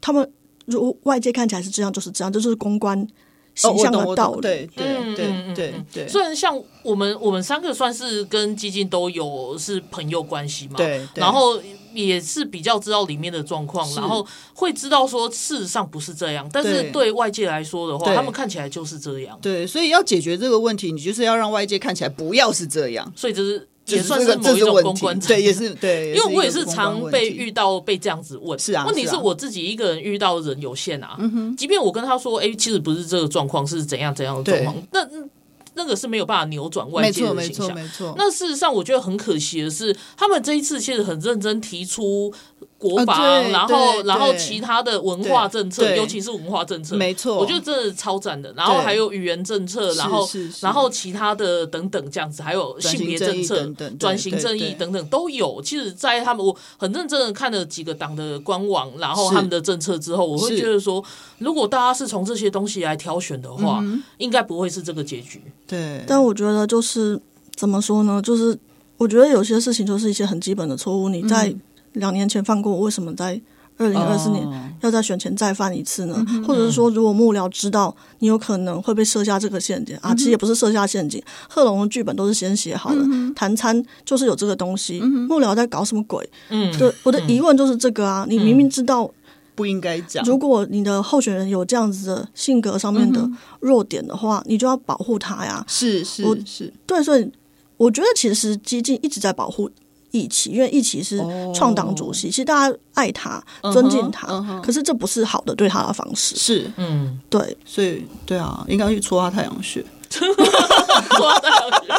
他们如外界看起来是这样，就是这样，这就是公关形象的道理。对对对对对。虽然像我们我们三个算是跟基金都有是朋友关系嘛，对，然后。也是比较知道里面的状况，然后会知道说事实上不是这样，但是对外界来说的话，他们看起来就是这样。对，所以要解决这个问题，你就是要让外界看起来不要是这样。所以这是也算是某一种公关，对，也是对。因为我也是常被遇到被这样子问，是啊。问题是我自己一个人遇到的人有限啊，嗯哼、即便我跟他说，哎，其实不是这个状况，是怎样怎样的状况，对那。那个是没有办法扭转外界的形象。没错，没错，没错。那事实上，我觉得很可惜的是，他们这一次其实很认真提出国防，啊、然后然后其他的文化政策，尤其是文化政策，没错，我觉得真的超赞的。然后还有语言政策，然后然后其他的等等这样子，还有性别政策、转型正义等等都有。其实，在他们我很认真的看了几个党的官网，然后他们的政策之后，我会觉得说，如果大家是从这些东西来挑选的话，嗯、应该不会是这个结局。对，但我觉得就是怎么说呢？就是我觉得有些事情就是一些很基本的错误。你在两年前犯过，为什么在二零二四年要在选前再犯一次呢？哦、或者是说，如果幕僚知道你有可能会被设下这个陷阱、嗯、啊，其实也不是设下陷阱，贺龙的剧本都是先写好的，谈餐、就是有这个东西，嗯、幕僚在搞什么鬼？嗯，对，我的疑问就是这个啊，嗯、你明明知道。不应该讲。如果你的候选人有这样子的性格上面的弱点的话，嗯、你就要保护他呀。是是是，对，所以我觉得其实激进一直在保护奕齐，因为奕齐是创党主席，哦、其实大家爱他、尊敬他，可是这不是好的对他的方式。是，嗯，对，所以对啊，应该去戳他太阳穴。戳他太阳穴，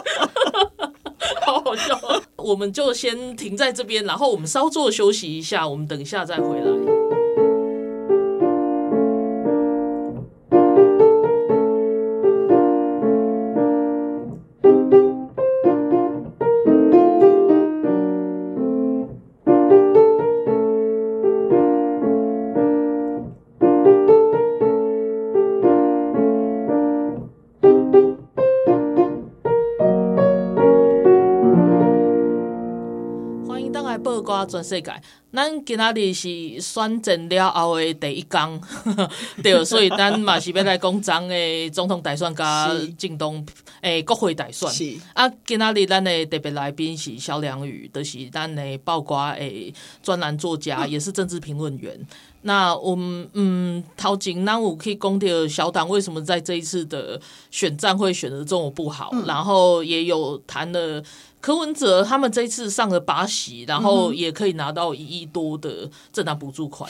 <laughs> 好好笑。我们就先停在这边，然后我们稍作休息一下，我们等一下再回来。全世界。咱今仔日是选战了后的第一天，<laughs> 对，所以咱嘛是要来讲咱的总统大选加进东诶国会大选。是啊，今仔日咱的特别来宾是萧良宇，就是咱的包括诶专栏作家，也是政治评论员。那我们嗯，头前咱有去讲到小党为什么在这一次的选战会选得这么不好，嗯、然后也有谈了。柯文哲他们这一次上了八席，然后也可以拿到一亿多的政党补助款。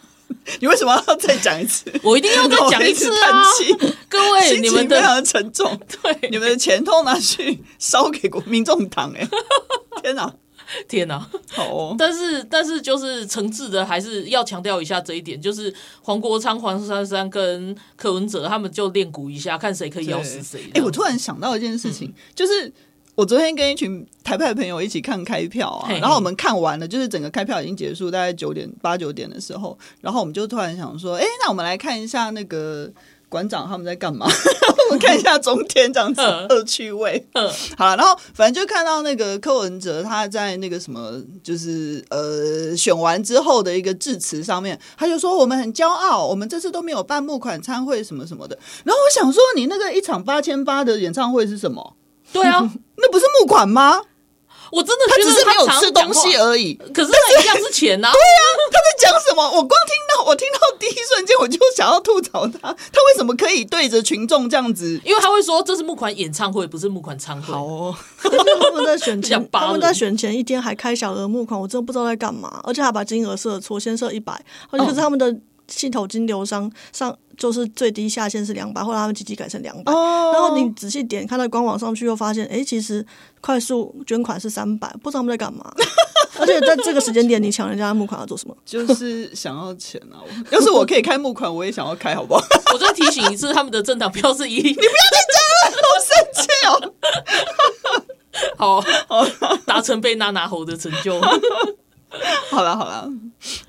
<laughs> 你为什么要再讲一次？我一定要再讲一次啊！<laughs> 各位，你们的非常的沉重，对，你们的钱都拿去烧给国民众党哎！<laughs> 天哪，天哪！好哦，但是但是就是诚挚的，还是要强调一下这一点，就是黄国昌、黄珊珊跟柯文哲他们就练鼓一下，看谁可以咬死谁。哎，我突然想到一件事情，嗯、就是。我昨天跟一群台派朋友一起看开票啊，然后我们看完了，就是整个开票已经结束，大概九点八九点的时候，然后我们就突然想说，哎，那我们来看一下那个馆长他们在干嘛？<laughs> 我们看一下中天这样子恶趣味。好了，然后反正就看到那个柯文哲他在那个什么，就是呃选完之后的一个致辞上面，他就说我们很骄傲，我们这次都没有办募款参会什么什么的。然后我想说，你那个一场八千八的演唱会是什么？对啊，<laughs> 那不是募款吗？我真的觉得他只是没有吃东西而已。可是那一样是钱呐、啊。<laughs> 对啊，他在讲什么？我光听到我听到第一瞬间，我就想要吐槽他。他为什么可以对着群众这样子？因为他会说这是募款演唱会，不是募款餐会。好哦，<laughs> 他们在选前，他们在选前一天还开小额募款，我真的不知道在干嘛。而且还把金额设错，先设一百，而且是他们的。系统金流商上就是最低下限是两百，后来他们积极改成两百。然后你仔细点看到官网上去，又发现，哎，其实快速捐款是三百，不知道他们在干嘛。<laughs> 而且在这个时间点，你抢人家的募款要做什么？就是想要钱啊！要是我可以开募款，我也想要开，好不好？<laughs> 我再提醒一次，他们的政党票是一，你不要再讲了，好生气哦！<laughs> 好，好，达成被娜娜吼的成就。好了好了，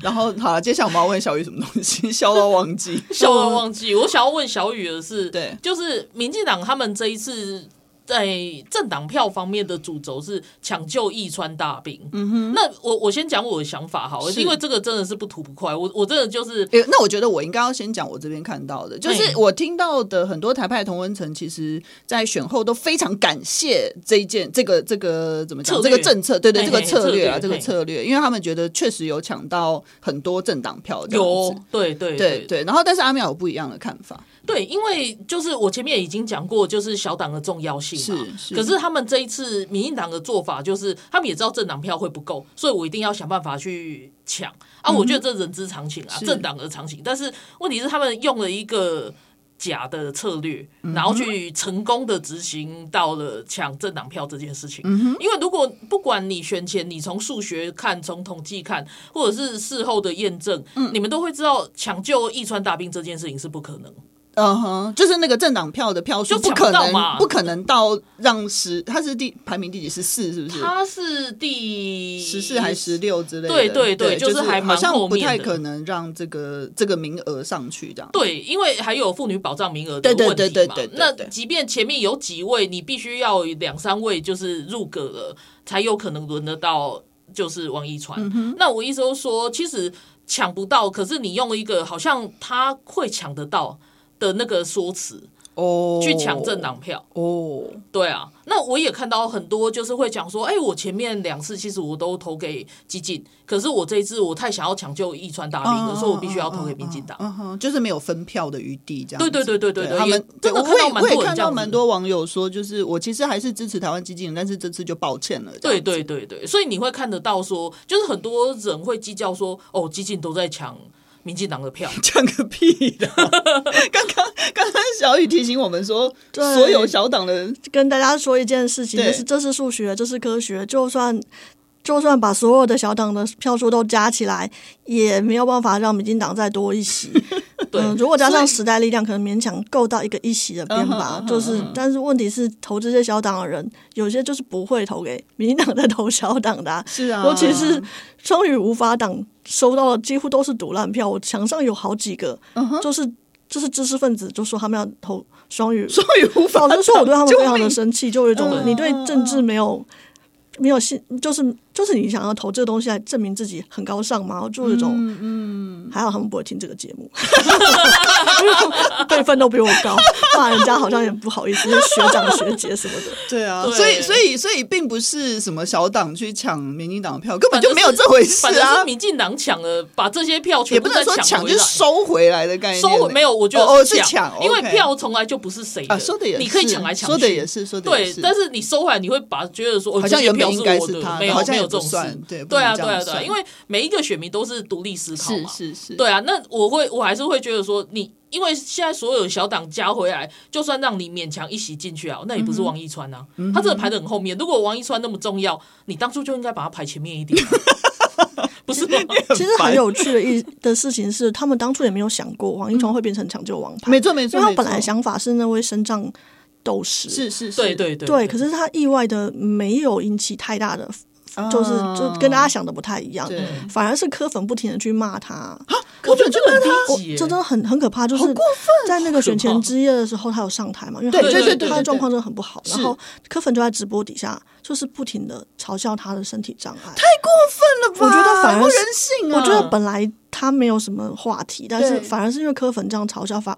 然后好了，接下来我们要问小雨什么东西？笑到忘记，<laughs> 笑到忘记。我想要问小雨的是，对，就是民进党他们这一次。在政党票方面的主轴是抢救易川大兵。嗯哼，那我我先讲我的想法好了，因为这个真的是不吐不快。我我真的就是，那我觉得我应该要先讲我这边看到的，就是我听到的很多台派同文层，其实在选后都非常感谢这一件这个这个怎么讲？这个政策，对对，这个策略啊，这个策略，因为他们觉得确实有抢到很多政党票，有对对。对对。然后，但是阿妙有不一样的看法。对，因为就是我前面已经讲过，就是小党的重要性嘛。是，是。可是他们这一次民进党的做法，就是他们也知道政党票会不够，所以我一定要想办法去抢啊！我觉得这人之常情啊，嗯、政党的常情。但是问题是，他们用了一个假的策略，然后去成功的执行到了抢政党票这件事情。嗯哼。因为如果不管你选前，你从数学看，从统计看，或者是事后的验证，嗯，你们都会知道抢救易川大兵这件事情是不可能。嗯哼，就是那个政党票的票数不可能，不可能到让十，他是第排名第几十四，是不是？他是第十四还是十六之类的？对对对，就是还好像不太可能让这个这个名额上去这样。对，因为还有妇女保障名额的问题嘛。对对对对。那即便前面有几位，你必须要两三位就是入阁了，才有可能轮得到，就是王一川。那我意思就是说，其实抢不到，可是你用一个好像他会抢得到。的那个说辞。哦，去抢政党票哦，对啊，那我也看到很多就是会讲说，哎、欸，我前面两次其实我都投给激进，可是我这一次我太想要抢救义川大兵了，所以我必须要投给民进党，就是没有分票的余地，这样。对对对对对对，他们真的看到蛮多，看到蛮多网友说，就是我其实还是支持台湾激进，但是这次就抱歉了。对对对对，所以你会看得到说，就是很多人会计较说，哦，激进都在抢。民进党的票，<laughs> 讲个屁的！<laughs> 刚刚刚刚小雨提醒我们说，所有小党的跟大家说一件事情，就是这是数学，这是科学，就算。就算把所有的小党的票数都加起来，也没有办法让民进党再多一席。<laughs> 对、嗯，如果加上时代力量，可能勉强够到一个一席的边吧。就是，但是问题是，投这些小党的人，有些就是不会投给民进党，在投小党的、啊。是啊，尤其是双语无法党收到的几乎都是赌烂票。我墙上有好几个，就是就是知识分子就说他们要投双语，双语无法党。老实说，我对他们非常的生气，就有一种你对政治没有。没有信，就是就是你想要投这个东西来证明自己很高尚吗？就有一种，嗯，嗯还好他们不会听这个节目，<laughs> 辈分都比我高，骂人家好像也不好意思，学长学姐什么的。<laughs> 对啊，对所以所以所以并不是什么小党去抢民进党的票，根本就没有这回事啊！反正是民进党抢了，把这些票全部再抢回来，就是收回来的概念。收回没有？我觉得哦，是抢，因为票从来就不是谁的，啊，说的也是，你可以抢来抢去，说的也是，说的也是。对，但是你收回来，你会把觉得说，好像原本应该是他，没有没有。这种事，对对啊，对啊，对啊，因为每一个选民都是独立思考嘛，是是是，对啊。那我会，我还是会觉得说，你因为现在所有小党加回来，就算让你勉强一席进去啊，那也不是王一川啊，嗯、他真的排的很后面。如果王一川那么重要，你当初就应该把他排前面一点，<laughs> 不是吗？其实很有趣的一的事情是，他们当初也没有想过王一川会变成抢救王牌，没错没错，因为他本来想法是那位身障斗士，是是是，对对对，对。可是他意外的没有引起太大的。就是就跟大家想的不太一样，反而是柯粉不停的去骂他，柯粉就骂他，这真的很很可怕。就是在那个选前之夜的时候，他有上台嘛，因为对对对，他的状况真的很不好。然后柯粉就在直播底下，就是不停的嘲笑他的身体障碍，太过分了吧？我觉得反而不人性啊！我觉得本来他没有什么话题，但是反而是因为柯粉这样嘲笑法。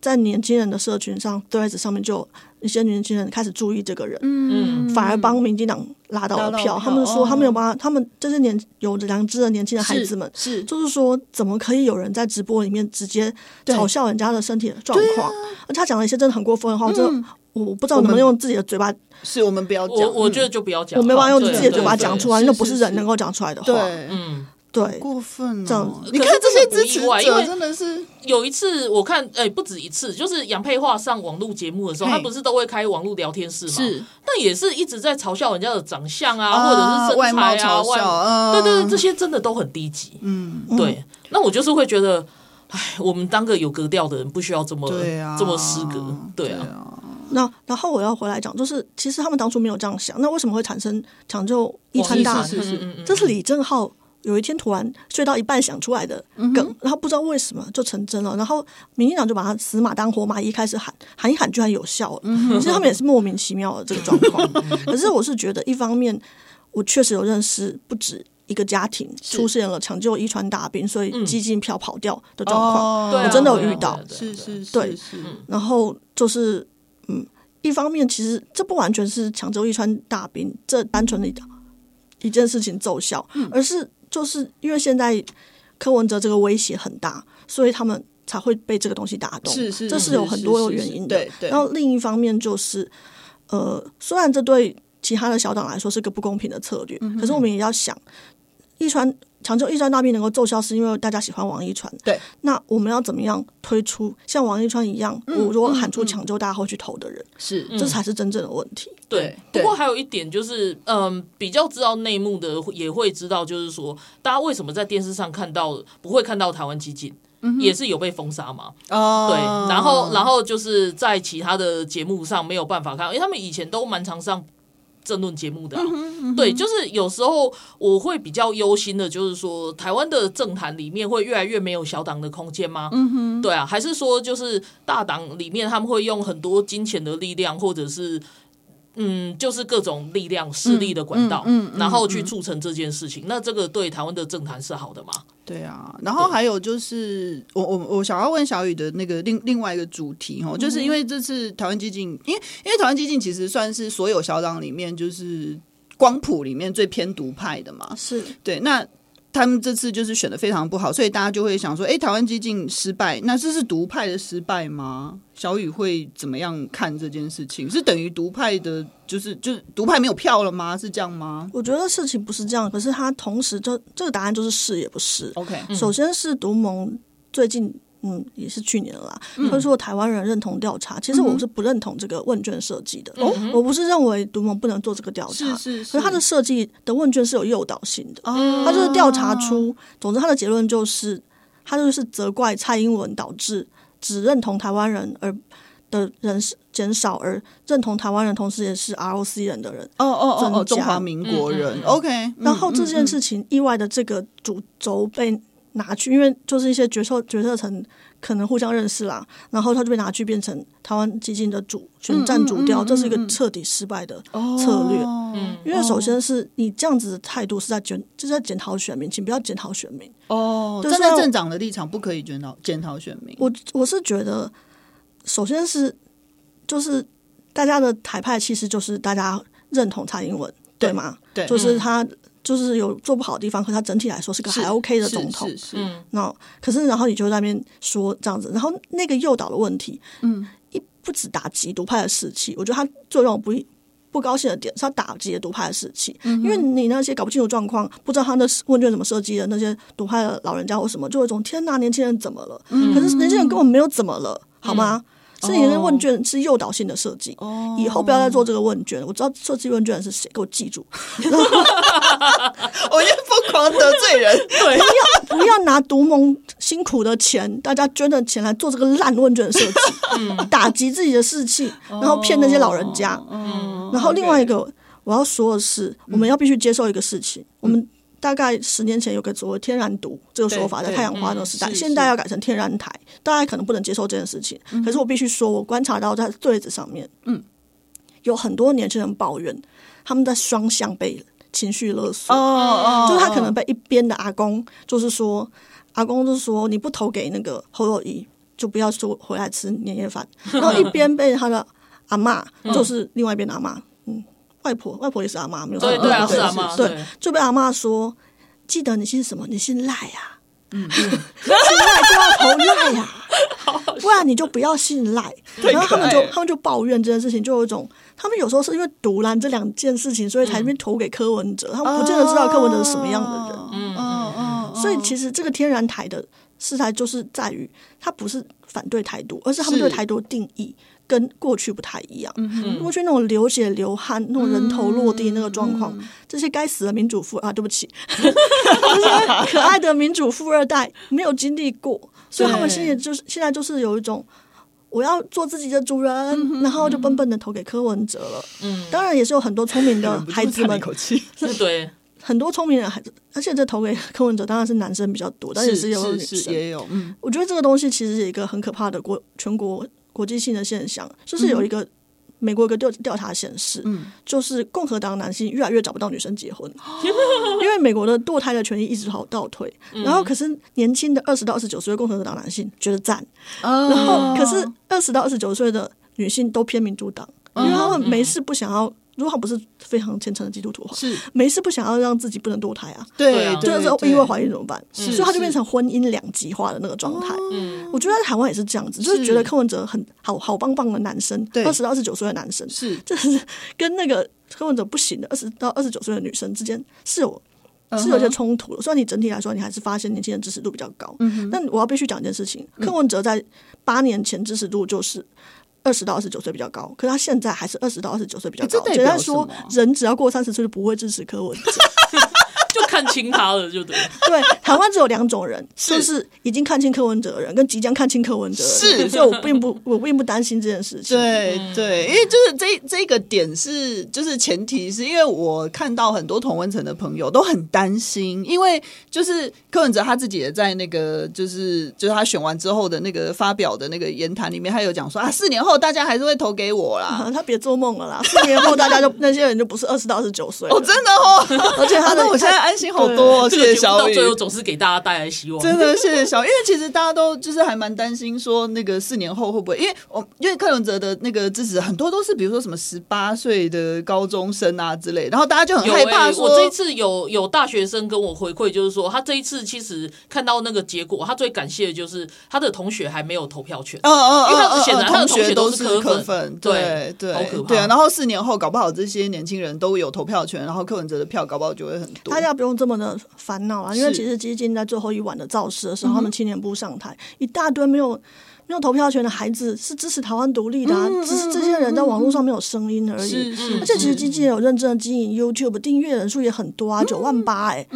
在年轻人的社群上，Threads 上面就有一些年轻人开始注意这个人，嗯，反而帮民进党拉到了票。他们说，他们有帮他们这些年有良知的年轻的孩子们，是，就是说，怎么可以有人在直播里面直接嘲笑人家的身体的状况？而且他讲了一些真的很过分的话，真的我不知道能不能用自己的嘴巴，是我们不要讲，我觉得就不要讲，我没办法用自己的嘴巴讲出来，那不是人能够讲出来的话，嗯。对，过分。你看这些支持者，因为真的是有一次我看，哎，不止一次，就是杨佩桦上网络节目的时候，他不是都会开网络聊天室吗？是，但也是一直在嘲笑人家的长相啊，或者是身材啊，外貌嘲笑，对对对，这些真的都很低级。嗯，对。那我就是会觉得，哎，我们当个有格调的人，不需要这么这么失格。对啊。那然后我要回来讲，就是其实他们当初没有这样想，那为什么会产生抢救一川大兵？这是李正皓。有一天突然睡到一半想出来的梗，嗯、然后不知道为什么就成真了，然后民进党就把他死马当活马医，开始喊喊一喊，居然有效了。嗯、其实他们也是莫名其妙的这个状况。<laughs> 可是我是觉得，一方面我确实有认识不止一个家庭出现了抢救一川大兵，所以激进票跑掉的状况，嗯、我真的有遇到。是是对，然后就是嗯，一方面其实这不完全是抢救一川大兵这单纯的一件事情奏效，嗯、而是。就是因为现在柯文哲这个威胁很大，所以他们才会被这个东西打动。是是，这是有很多原因的。然后另一方面就是，呃，虽然这对其他的小党来说是个不公平的策略，嗯、可是我们也要想，一川。抢救一川大兵能够奏效，是因为大家喜欢王一川。对，那我们要怎么样推出像王一川一样，我如果喊出抢救，大家会去投的人？是，这才是真正的问题。对，不过还有一点就是，嗯，比较知道内幕的也会知道，就是说，大家为什么在电视上看到不会看到台湾基进，也是有被封杀嘛？哦，对，然后，然后就是在其他的节目上没有办法看，因为他们以前都蛮常上。政论节目的、啊，嗯嗯对，就是有时候我会比较忧心的，就是说台湾的政坛里面会越来越没有小党的空间吗？嗯哼，对啊，还是说就是大党里面他们会用很多金钱的力量，或者是。嗯，就是各种力量、势力的管道，嗯，嗯嗯然后去促成这件事情。那这个对台湾的政坛是好的吗？对啊。然后还有就是，我我我想要问小雨的那个另另外一个主题哦，就是因为这次台湾基进，因为因为台湾基进其实算是所有小党里面就是光谱里面最偏独派的嘛，是对那。他们这次就是选的非常不好，所以大家就会想说：哎，台湾激进失败，那这是独派的失败吗？小雨会怎么样看这件事情？是等于独派的，就是就是独派没有票了吗？是这样吗？我觉得事情不是这样，可是他同时就这个答案就是是也不是。OK，首先是独盟最近。嗯，也是去年了啦。他说台湾人认同调查，其实我是不认同这个问卷设计的。哦，我不是认为独盟不能做这个调查，是是，可是他的设计的问卷是有诱导性的。哦，他就是调查出，总之他的结论就是，他就是责怪蔡英文导致只认同台湾人而的人减少，而认同台湾人同时也是 ROC 人的人，哦哦哦，中华民国人。OK，然后这件事情意外的这个主轴被。拿去，因为就是一些决策决策层可能互相认识啦，然后他就被拿去变成台湾基金的主选战主调，这是一个彻底失败的策略。嗯，因为首先是你这样子的态度是在检，就是在检讨选民，请不要检讨选民哦。站在镇长的立场，不可以检讨检讨选民。我我是觉得，首先是就是大家的台派其实就是大家认同蔡英文，对吗？对，就是他。就是有做不好的地方，可他整体来说是个还 OK 的总统。嗯，那可是然后你就在那边说这样子，然后那个诱导的问题，嗯，一不止打击独派的士气，我觉得他最让我不不高兴的点是他打击了独派的士气，嗯、因为你那些搞不清楚状况，不知道他的问卷怎么设计的那些独派的老人家或什么，就有一种天哪，年轻人怎么了？嗯、可是年轻人根本没有怎么了，好吗？嗯是你的问卷是诱导性的设计，oh. 以后不要再做这个问卷。我知道设计问卷的是谁，给我记住。<laughs> 我要疯狂得罪人，<laughs> 对，不要不要拿独盟辛苦的钱，大家捐的钱来做这个烂问卷设计，打击自己的士气，然后骗那些老人家。Oh. 然后另外一个我要说的是，我们要必须接受一个事情，我们。大概十年前有个所谓“天然毒”这个说法，在太阳花的时代，现在要改成“天然台”，大家可能不能接受这件事情。可是我必须说，我观察到在对子上面，嗯，有很多年轻人抱怨，他们在双向被情绪勒索。哦哦，就是他可能被一边的阿公，就是说阿公就是说你不投给那个侯友谊，就不要说回来吃年夜饭。<laughs> 然后一边被他的阿嬷，就是另外一边的阿嬷。外婆，外婆也是阿妈，没有错。对对啊，是阿妈。对，就被阿妈说，记得你姓什么？你姓赖呀。嗯，<laughs> 姓赖就要投赖 <laughs> 呀，不然你就不要姓赖。然后他们就他们就抱怨这件事情，就有一种，他们有时候是因为独揽这两件事情，所以才那边投给柯文哲。他们不见得知道柯文哲是什么样的人。嗯嗯嗯。所以其实这个天然台的事态就是在于，他不是反对台独，而是他们对台独定义。跟过去不太一样，嗯、过去那种流血流汗、那种人头落地那个状况，嗯、这些该死的民主富啊，对不起，这些可爱的民主富二代没有经历过，所以他们现在就是现在就是有一种我要做自己的主人，嗯、然后就笨笨的投给柯文哲了。嗯，当然也是有很多聪明的 <laughs> 孩子们，<laughs> 对，很多聪明的孩子，而且这投给 <laughs> 柯文哲当然是男生比较多，但也是有女生也有。嗯，我觉得这个东西其实是一个很可怕的国全国。国际性的现象，就是有一个、嗯、美国一个调调查显示，嗯、就是共和党男性越来越找不到女生结婚，嗯、<laughs> 因为美国的堕胎的权益一直好倒退，嗯、然后可是年轻的二十到二十九岁的共和党男性觉得赞，嗯、然后可是二十到二十九岁的女性都偏民主党，嗯、因为他们没事不想要。如果他不是非常虔诚的基督徒的话，是。没事不想要让自己不能堕胎啊？对，就是意外怀孕怎么办？所以他就变成婚姻两极化的那个状态。嗯，我觉得在台湾也是这样子，就是觉得柯文哲很好好棒棒的男生，二十到二十九岁的男生，是。就是跟那个柯文哲不行的二十到二十九岁的女生之间是有是有些冲突的。虽然你整体来说你还是发现年轻人支持度比较高，嗯，但我要必须讲一件事情：柯文哲在八年前支持度就是。二十到二十九岁比较高，可是他现在还是二十到二十九岁比较高。简单说，人只要过三十岁就不会支持柯文哲。<laughs> 就看清他了，就对。<laughs> 对，台湾只有两种人，就是已经看清柯文哲的人，跟即将看清柯文哲的人。是，所以我并不，<laughs> 我并不担心这件事情。对对，因为就是这这个点是，就是前提是因为我看到很多同温层的朋友都很担心，因为就是柯文哲他自己也在那个，就是就是他选完之后的那个发表的那个言谈里面，他有讲说啊，四年后大家还是会投给我啦。他别做梦了啦，四年后大家就那些人就不是二十到二十九岁哦，真的哦，而且他的我现在。安心好多，谢谢小雨。最后总是给大家带来希望，真的谢谢小雨。因为其实大家都就是还蛮担心说，那个四年后会不会？因为我因为柯文哲的那个支持很多都是比如说什么十八岁的高中生啊之类，然后大家就很害怕说。我这一次有有大学生跟我回馈，就是说他这一次其实看到那个结果，他最感谢的就是他的同学还没有投票权。嗯嗯，因为他显然他的同学都是柯粉，对对，好可怕。对啊，然后四年后搞不好这些年轻人都有投票权，然后柯文哲的票搞不好就会很多。不用这么的烦恼啊，因为其实基金在最后一晚的造势的时候，他们青年部上台，一大堆没有没有投票权的孩子是支持台湾独立的，啊，只是这些人在网络上没有声音而已。而且其实基金有认真的经营 YouTube，订阅人数也很多啊，九万八哎。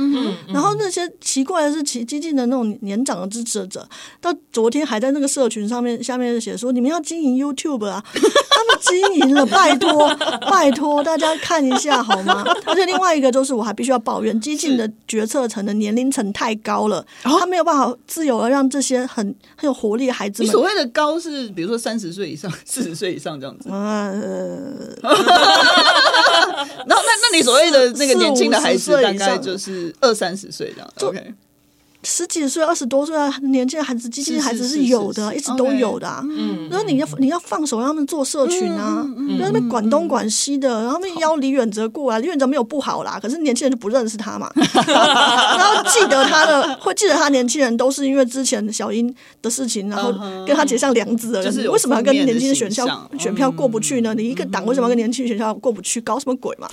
然后那些奇怪的是，其激进的那种年长的支持者，到昨天还在那个社群上面下面写说：“你们要经营 YouTube 啊！” <laughs> 他们经营了，拜托 <laughs> 拜托大家看一下好吗？而且另外一个就是，我还必须要抱怨，激进的决策层的年龄层太高了，他没有办法自由的让这些很很有活力的孩子们。所谓的高是，比如说三十岁以上、四十岁以上这样子。呃，<laughs> 然后那那你所谓的那个年轻的孩子，大概就是二三十岁这样。OK。十几岁、二十多岁的年轻的孩子，基金的孩子是有的，一直都有的。嗯，然后你要你要放手让他们做社群啊，让他们管东管西的，然后他们邀李远哲过来，李远哲没有不好啦，可是年轻人就不认识他嘛。<laughs> 然后记得他的，会记得他年轻人都是因为之前小英的事情，然后跟他结上梁子的人。为什么要跟年轻的选票选票过不去呢？你一个党为什么要跟年轻选票过不去？搞什么鬼嘛？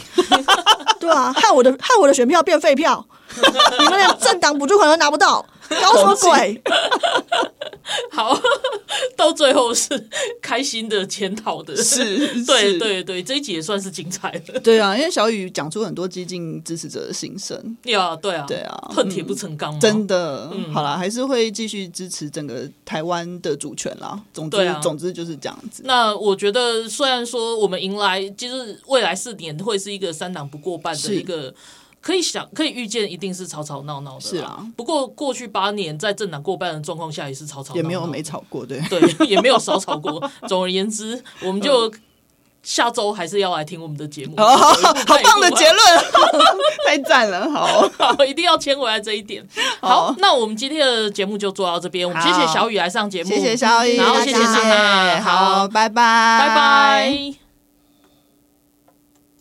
<laughs> 对啊，害我的害我的选票变废票。<laughs> 你们连政党补助款都拿不到，搞什么鬼？<laughs> 好，到最后是开心的检讨的，是，<laughs> 对对对，这一集也算是精彩的。对啊，因为小雨讲出很多激进支持者的心声。呀，对啊，对啊，恨铁不成钢，真的。嗯，好啦，还是会继续支持整个台湾的主权啦。总之，总之就是这样子。那我觉得，虽然说我们迎来就是未来四年会是一个三党不过半的一个。可以想，可以预见，一定是吵吵闹闹的。是啊，不过过去八年在政党过半的状况下，也是吵吵也没有没吵过，对对，<laughs> 也没有少吵过。总而言之，我们就下周还是要来听我们的节目。<laughs> 好棒的结论，<laughs> 太赞了！好，好，一定要牵回来这一点。好，那我们今天的节目就做到这边。我们谢谢小雨来上节目，谢谢小雨，然后谢谢娜娜，好，拜拜，拜拜。